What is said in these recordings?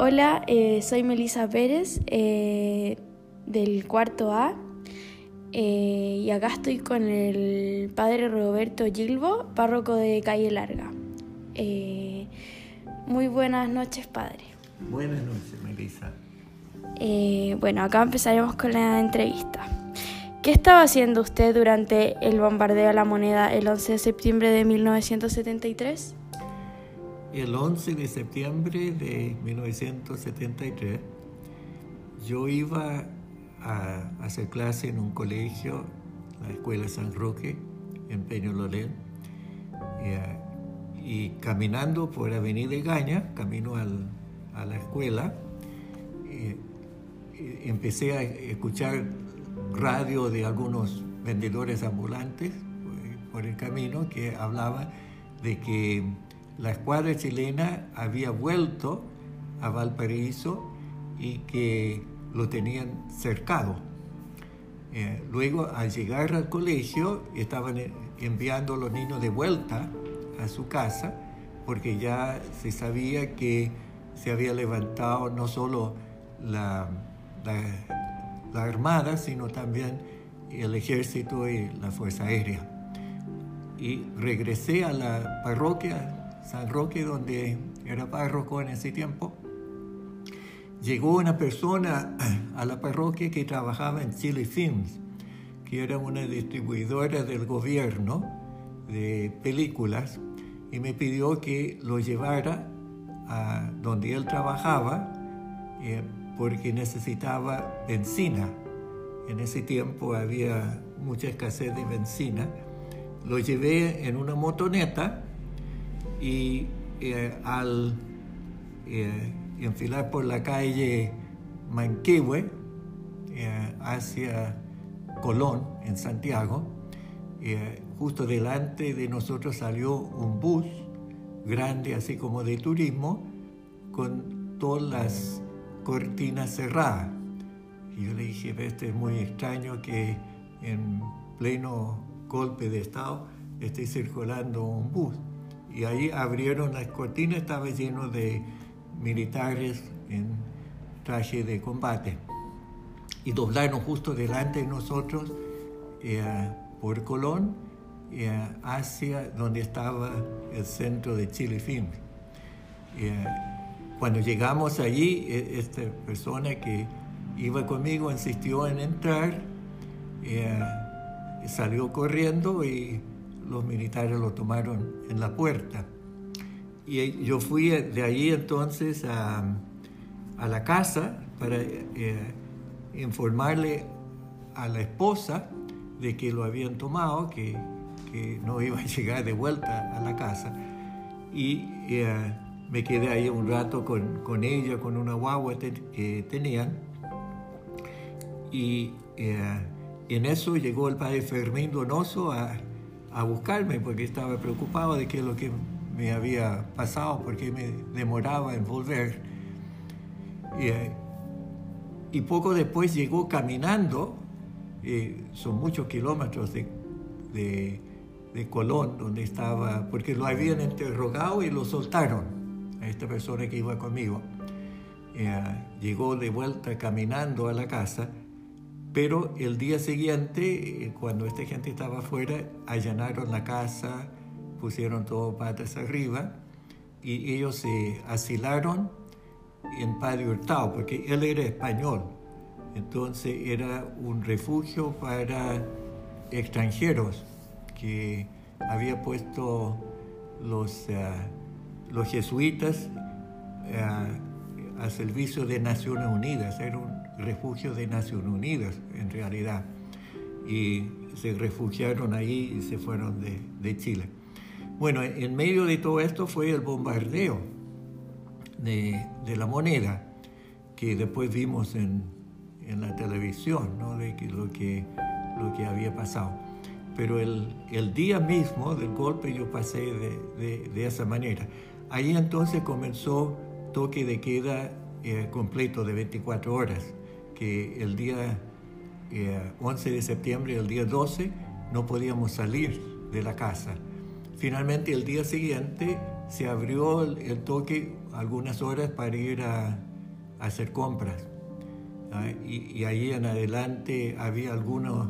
Hola, eh, soy Melisa Pérez eh, del cuarto A eh, y acá estoy con el padre Roberto Gilbo, párroco de Calle Larga. muy buenas noches, padre. Buenas noches, Melisa. bueno, acá empezaremos con la entrevista. ¿Qué estaba haciendo usted durante el bombardeo a la moneda el 11 de septiembre de 1973? El 11 de septiembre de 1973 yo iba a hacer clase en un colegio, la Escuela San Roque, en Peñololén, y, y caminando por Avenida Gaña, camino a la escuela, empecé a escuchar radio de algunos vendedores ambulantes por el camino que hablaban de que la escuadra chilena había vuelto a Valparaíso y que lo tenían cercado. Eh, luego, al llegar al colegio, estaban enviando a los niños de vuelta a su casa porque ya se sabía que se había levantado no solo la, la Armada, sino también el ejército y la Fuerza Aérea. Y regresé a la parroquia San Roque, donde era párroco en ese tiempo, llegó una persona a la parroquia que trabajaba en Chile Films, que era una distribuidora del gobierno de películas, y me pidió que lo llevara a donde él trabajaba eh, porque necesitaba benzina. En ese tiempo había mucha escasez de benzina. Lo llevé en una motoneta y eh, al eh, enfilar por la calle Manquehue eh, hacia Colón, en Santiago, justo delante de nosotros salió un bus grande, así como de turismo, con todas las cortinas cerradas. Y yo le dije, este es muy extraño que en pleno golpe de Estado esté circulando un bus y ahí abrieron las cortinas, estaba lleno de militares en traje de combate. Y doblaron justo delante de nosotros eh, por Colón eh, hacia donde estaba el centro de Chile Film. Eh, cuando llegamos allí, e, esta persona que iba conmigo insistió en entrar, salió corriendo y los militares lo tomaron en la puerta. Y yo fui de ahí entonces a, a la casa para eh, informarle a la esposa de que lo habían tomado, que, que, no iba a llegar de vuelta a la casa. Y eh, me quedé ahí un rato con, con ella, con una guagua que tenían. Y eh, en eso llegó el padre Fermín Donoso a, a buscarme porque estaba preocupado de qué es lo que me había pasado, porque me demoraba en volver. Y, eh, y poco después llegó caminando, eh, son muchos kilómetros de, de, de, Colón, donde estaba, porque lo habían interrogado y lo soltaron a esta persona que iba conmigo. Eh, llegó de vuelta caminando a la casa pero el día siguiente, eh, cuando esta gente estaba afuera, allanaron la casa, pusieron todo patas arriba y ellos se asilaron en Padre Hurtado, porque él era español. Entonces era un refugio para extranjeros que había puesto los, eh, los jesuitas uh, al servicio de Naciones Unidas. Refugio de Naciones Unidas, en realidad. Y se refugiaron ahí y se fueron de, de Chile. Bueno, en medio de todo esto fue el bombardeo de, de la moneda, que después vimos en, en la televisión, ¿no? de que, lo, que, lo que había pasado. Pero el, el día mismo del golpe yo pasé de, de, de esa manera. Ahí entonces comenzó toque de queda eh, completo de 24 horas que el día 11 eh, de septiembre y el día 12 no podíamos salir de la casa. Finalmente el día siguiente se abrió el, toque algunas horas para ir a, hacer compras. ¿ah? Y, ahí en adelante había algunos,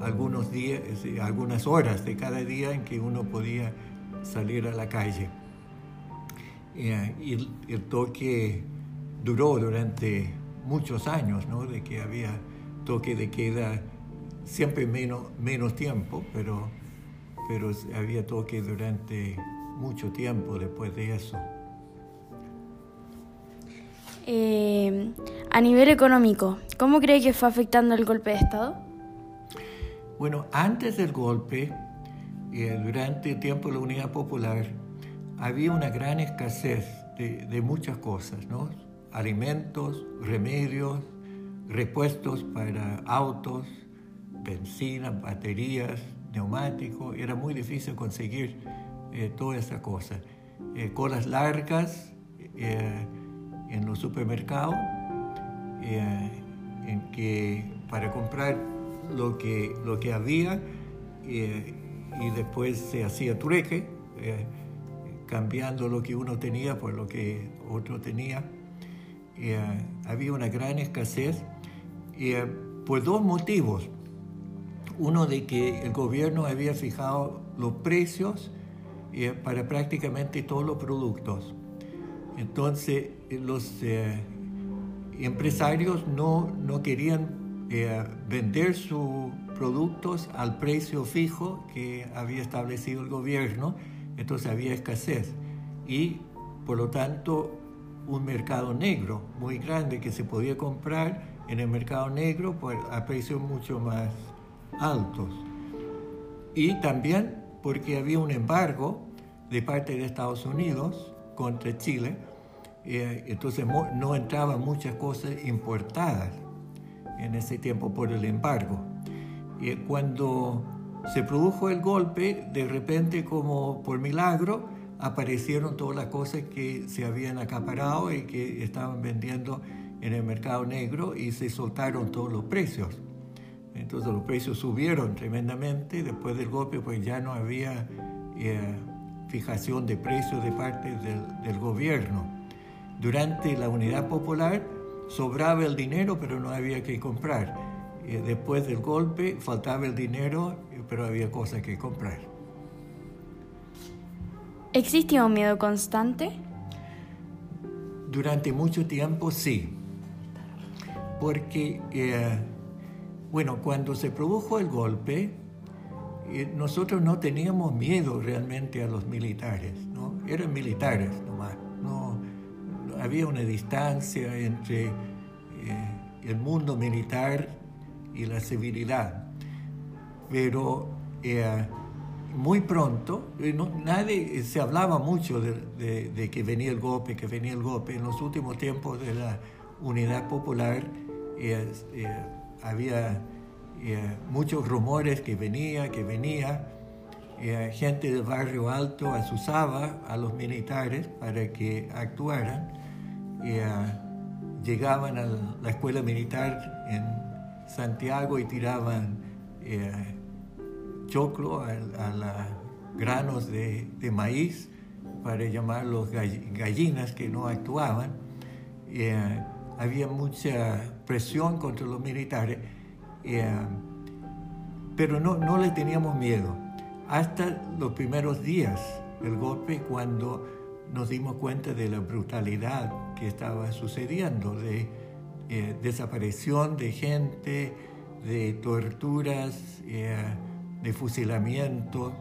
algunos días, algunas horas de cada día en que uno podía salir a la calle. y el toque duró durante muchos años, ¿no? De que había toque de queda siempre menos, menos tiempo, pero, pero había toque durante mucho tiempo después de eso. Eh, a nivel económico, ¿cómo cree que fue afectando el golpe de Estado? Bueno, antes del golpe, eh, durante el tiempo de la Unidad Popular, había una gran escasez de, de muchas cosas, ¿no? Alimentos, remedios, repuestos para autos, benzina, baterías, neumáticos. Era muy difícil conseguir eh, toda esa cosa. Eh, colas largas eh, en los supermercados, en que para comprar lo que, lo que había y después se hacía trueque, cambiando lo que uno tenía por lo que otro tenía. Eh, había una gran escasez eh, por dos motivos. Uno de que el gobierno había fijado los precios eh, para prácticamente todos los productos. Entonces los empresarios no, no querían vender sus productos al precio fijo que había establecido el gobierno, entonces había escasez. Y por lo tanto un mercado negro muy grande que se podía comprar en el mercado negro a precios mucho más altos. Y también porque había un embargo de parte de Estados Unidos contra Chile, eh, entonces no entraban muchas cosas importadas en ese tiempo por el embargo. Y cuando se produjo el golpe, de repente como por milagro, aparecieron todas las cosas que se habían acaparado y que estaban vendiendo en el mercado negro y se soltaron todos los precios. Entonces los precios subieron tremendamente, después del golpe pues ya no había eh, fijación de precios de parte del, gobierno. Durante la unidad popular sobraba el dinero pero no había que comprar. Eh, después del golpe faltaba el dinero pero había cosas que comprar. ¿Existía un miedo constante? Durante mucho tiempo sí, porque, eh, bueno, cuando se produjo el golpe, eh, nosotros no teníamos miedo realmente a los militares, ¿no? Eran militares nomás, no, había una distancia entre eh, el mundo militar y la civilidad, pero muy pronto, eh, nadie eh, se hablaba mucho de, que venía el golpe, que venía el golpe. En los últimos tiempos de la unidad popular eh, había muchos rumores que venía, que venía. gente del barrio alto asusaba a los militares para que actuaran. llegaban a la escuela militar en Santiago y tiraban choclo, a, a granos de, maíz, para llamarlos gallinas que no actuaban. Eh, había mucha presión contra los militares, eh, pero no, no le teníamos miedo. Hasta los primeros días del golpe, cuando nos dimos cuenta de la brutalidad que estaba sucediendo, de eh, desaparición de gente, de torturas de fusilamiento,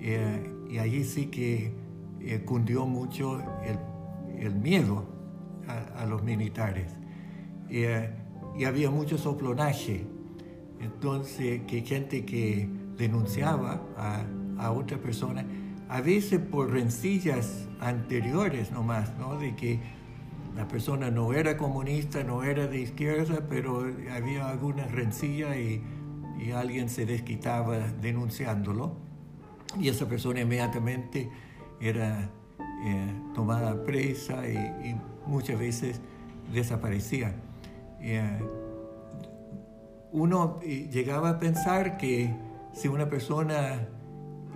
eh, y allí sí que eh, cundió mucho el, miedo a, los militares. Eh, y había mucho soplonaje, entonces que gente que denunciaba a, a otra persona, a veces por rencillas anteriores nomás, ¿no? de que la persona no era comunista, no era de izquierda, pero había alguna rencilla y y alguien se desquitaba denunciándolo y esa persona inmediatamente era eh, tomada presa y, muchas veces desaparecía. Eh, uno eh, llegaba a pensar que si una persona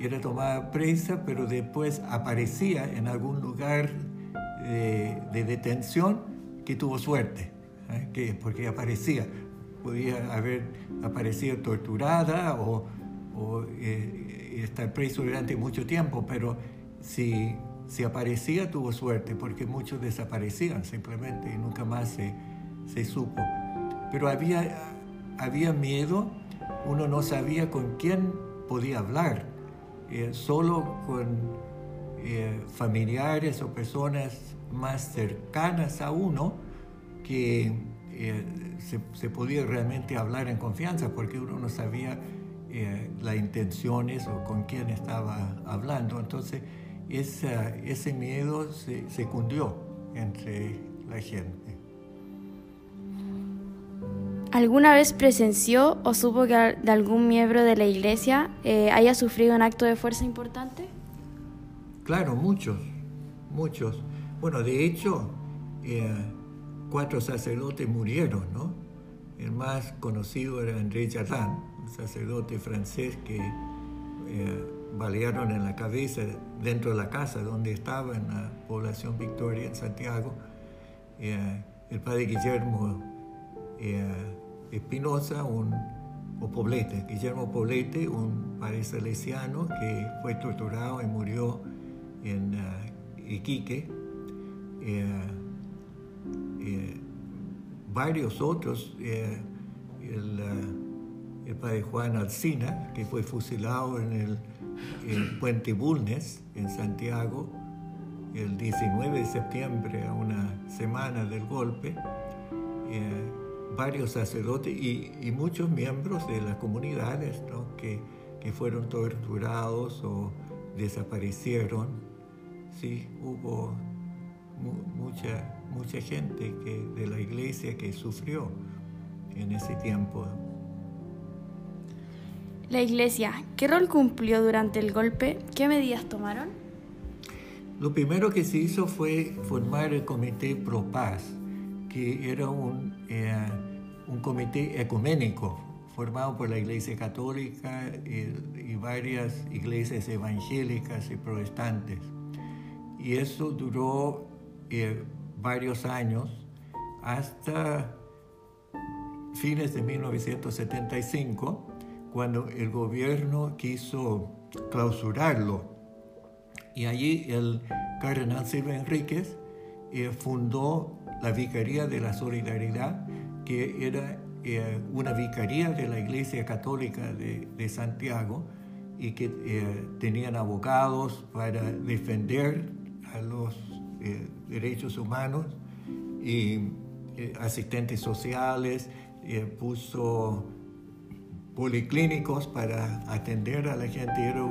era tomada presa, pero después aparecía en algún lugar de, de detención, que tuvo suerte, que, porque aparecía. Podía haber aparecido torturada o, o eh, estar preso durante mucho tiempo, pero si, si aparecía tuvo suerte, porque muchos desaparecían simplemente y nunca más se, se supo. Pero había, había miedo, uno no sabía con quién podía hablar, eh, solo con eh, familiares o personas más cercanas a uno que eh, se, se, podía realmente hablar en confianza porque uno no sabía las intenciones o con quién estaba hablando. Entonces, esa, ese miedo se, se cundió entre la gente. ¿Alguna vez presenció o supo que de algún miembro de la iglesia eh, haya sufrido un acto de fuerza importante? Claro, muchos, muchos. Bueno, de hecho, eh, cuatro sacerdotes murieron, ¿no? El más conocido era André Jardin, un sacerdote francés que eh, balearon en la cabeza dentro de la casa donde estaba, en la población Victoria, en Santiago. Eh, el padre Guillermo Espinosa, un, o Poblete, Guillermo Poblete, un padre salesiano que fue torturado y murió en uh, Iquique. Eh, eh, varios otros, eh, el, uh, el, padre Juan Alcina, que fue fusilado en el, Puente Bulnes, en Santiago, el 19 de septiembre, a una semana del golpe varios sacerdotes y, muchos miembros de las comunidades ¿no? que, que, fueron torturados o desaparecieron. Sí, hubo mu mucha, mucha gente que, de la iglesia que sufrió en ese tiempo. La iglesia, ¿qué rol cumplió durante el golpe? ¿Qué medidas tomaron? Lo primero que se hizo fue formar el Comité Pro Paz, que era un, eh, un comité ecuménico formado por la Iglesia Católica y, y, varias iglesias evangélicas y protestantes. Y eso duró eh, varios años hasta fines de 1975, cuando el gobierno quiso clausurarlo. Y allí el cardenal Silva Enríquez eh, fundó la Vicaría de la Solidaridad, que era eh, una vicaría de la Iglesia Católica de, Santiago y que eh, tenían abogados para defender a los eh, derechos humanos y eh, asistentes sociales, eh, puso policlínicos para atender a la gente, era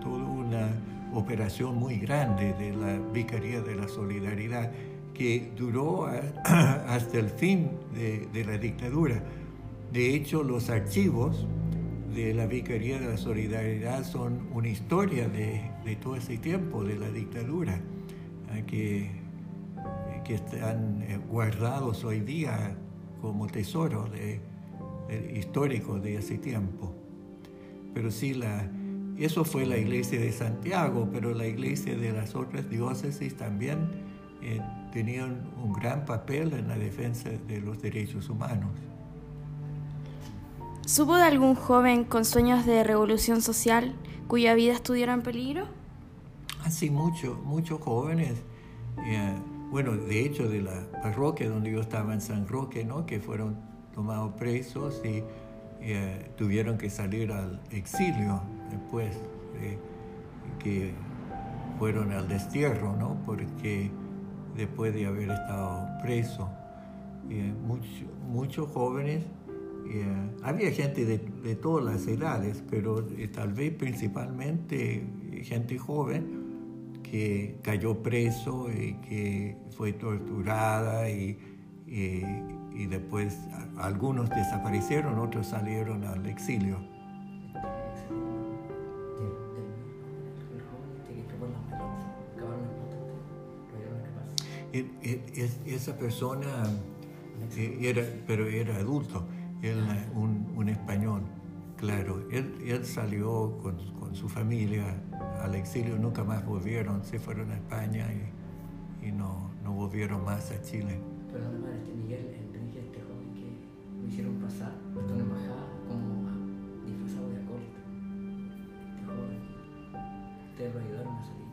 toda una operación muy grande de la Vicaría de la Solidaridad que duró hasta el fin de, la dictadura. De hecho, los archivos de la Vicaría de la Solidaridad son una historia de todo ese tiempo, de la dictadura, que, que están eh, guardados hoy día como tesoro de, de, ese tiempo. Pero sí, eso fue la iglesia de Santiago, pero la iglesia de las otras diócesis también eh, tenían un gran papel en la defensa de los derechos humanos. ¿Supo de algún joven con sueños de revolución social cuya vida estuviera en peligro? Así, muchos, muchos jóvenes. Eh, bueno, de hecho, de la parroquia donde yo estaba en San Roque, ¿no? que fueron tomados presos y eh, tuvieron que salir al exilio después, que fueron al destierro, ¿no? porque después de haber estado preso. Eh, mucho, muchos jóvenes, había gente de, de, todas las edades, pero tal vez principalmente gente joven que cayó preso y que fue torturada y, y, y después algunos desaparecieron, otros salieron al exilio. esa persona eh, era, pero era adulto, él, un, un español, claro. Él, él salió con, con, su familia al exilio, nunca más volvieron, se fueron a España y, y no, no volvieron más a Chile. perdón, padre, este Miguel Enrique, este joven que lo hicieron pasar, puesto en embajada como disfrazado de acólito. Este joven, ustedes lo ayudaron a salir.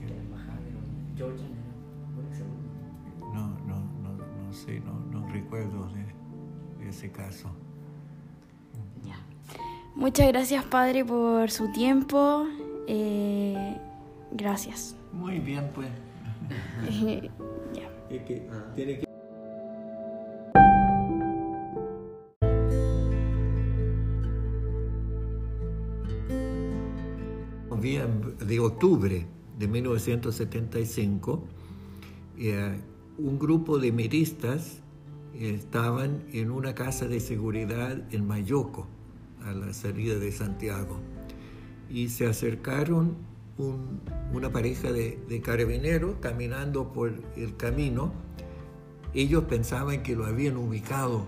De la embajada, pero Georgian era un exalumno. No, no, no, no sé, no, no recuerdo de, de ese caso. Ya. Muchas gracias, Padre, por su tiempo. Eh, gracias. Muy bien, pues. ya. Es que tiene que... día de octubre de 1975, eh, un grupo de miristas estaban en una casa de seguridad en Mayoco, a la salida de Santiago, y se acercaron un- una pareja de, carabineros caminando por el camino. Ellos pensaban que lo habían ubicado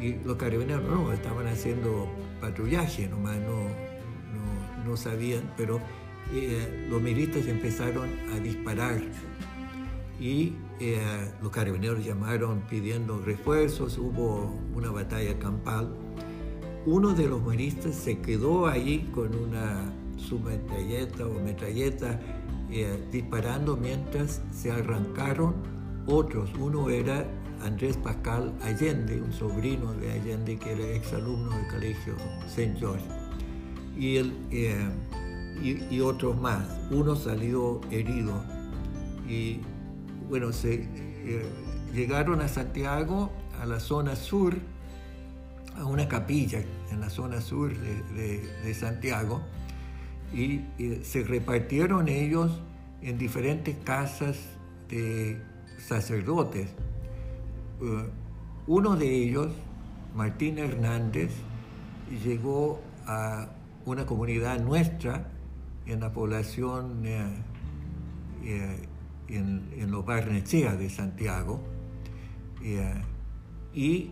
y los carabineros no, estaban haciendo patrullaje nomás, no, no, sabían, pero eh, los miristas empezaron a disparar y eh, los carabineros llamaron pidiendo refuerzos, hubo una batalla campal. Uno de los miristas se quedó ahí con una submetralleta o metralleta eh, disparando mientras se arrancaron otros. Uno era Andrés Pascal Allende, un sobrino de Allende que era exalumno del colegio St. George. Y, él, eh, otros más. Uno salió herido. Y bueno, eh, llegaron a Santiago, a la zona sur, a una capilla en la zona sur de, de- Santiago, y se repartieron ellos en diferentes casas de sacerdotes. Eh, uno de ellos, Martín Hernández, llegó a una comunidad nuestra en la población eh, eh, en, en los Barnechea de Santiago. eh, y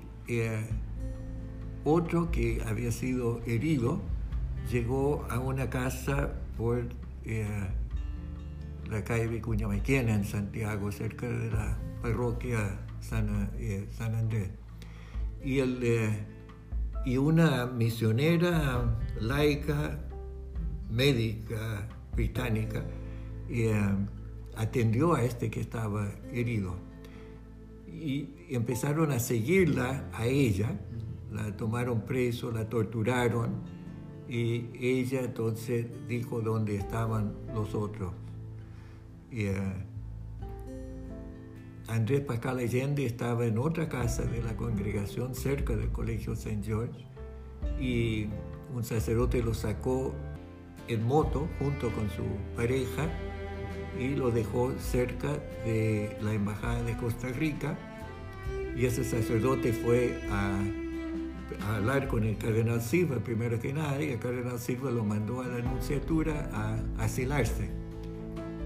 otro que había sido herido llegó a una casa por eh, la calle Vicuña Maquena en Santiago, cerca de la parroquia San, eh, Andrés. Y, el, eh, y una misionera laica, médica británica, atendió a este que estaba herido. Y empezaron a seguirla a ella, la tomaron preso, la torturaron y ella entonces dijo dónde estaban los otros. Y, eh, Andrés Pascal Allende estaba en otra casa de la congregación cerca del colegio St. George y un sacerdote lo sacó en moto junto con su pareja y lo dejó cerca de la embajada de Costa Rica y ese sacerdote fue a, hablar con el cardenal Silva primero que nada y el cardenal Silva lo mandó a la nunciatura a asilarse.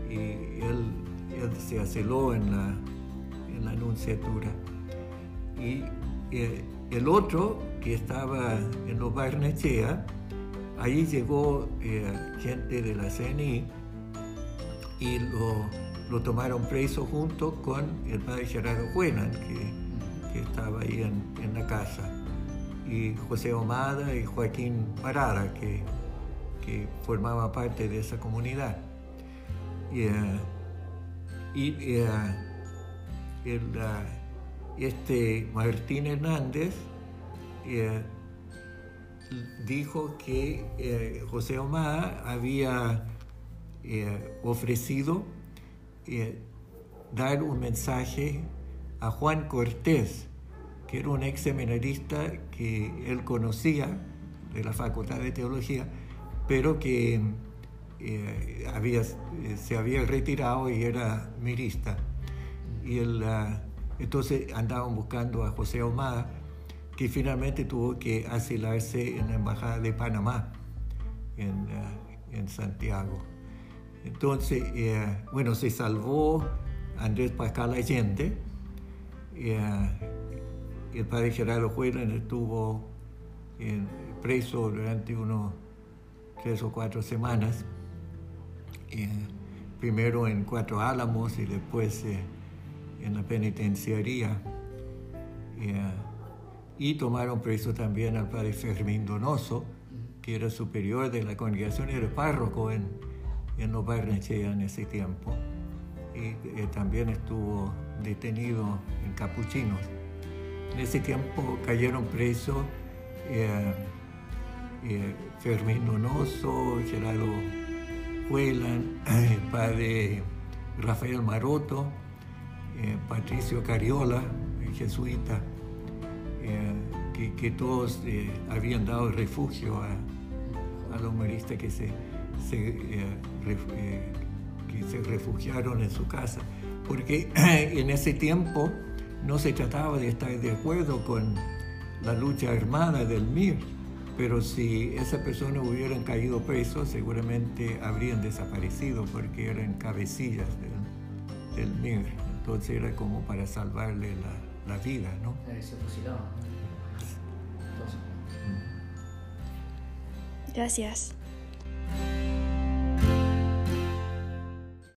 Y él, él se asiló en la, en la nunciatura y eh, el otro que estaba en los Barnechea Allí llegó eh, gente de la CNI y lo, lo tomaron preso junto con el padre Gerardo Juenan, que, que estaba ahí en, en la casa, y José Omada y Joaquín Parada, que, que formaba parte de esa comunidad. Y, eh, y eh, este Martín Hernández eh, dijo que José Omar había ofrecido dar un mensaje a Juan Cortés, que era un ex seminarista que él conocía de la Facultad de Teología, pero que eh, había, eh, se había retirado y era mirista. Y él, ah, entonces andaban buscando a José Omar, que finalmente tuvo que asilarse en la Embajada de Panamá, en, ah, en Santiago. Entonces, eh, bueno, se salvó Andrés Pascal Allende. El padre Gerardo Juelan estuvo preso durante unos tres o cuatro semanas. eh, primero en Cuatro Álamos y después eh, en la penitenciaría. y tomaron preso también al padre Fermín Donoso, que era superior de la congregación, era párroco en, en Los Barnechea en ese tiempo. Y también estuvo detenido en Capuchinos. En ese tiempo cayeron presos eh, eh, Fermín Donoso, Gerardo Cuelan, el padre Rafael Maroto, eh, Patricio Cariola, el jesuita, que, todos habían dado refugio a, a los humoristas que se, que se refugiaron en su casa, porque en ese tiempo no se trataba de estar de acuerdo con la lucha armada del MIR, pero si esas personas hubieran caído presos, seguramente habrían desaparecido porque eran cabecillas del, MIR. Entonces era como para salvarle la, vida, ¿no? Gracias.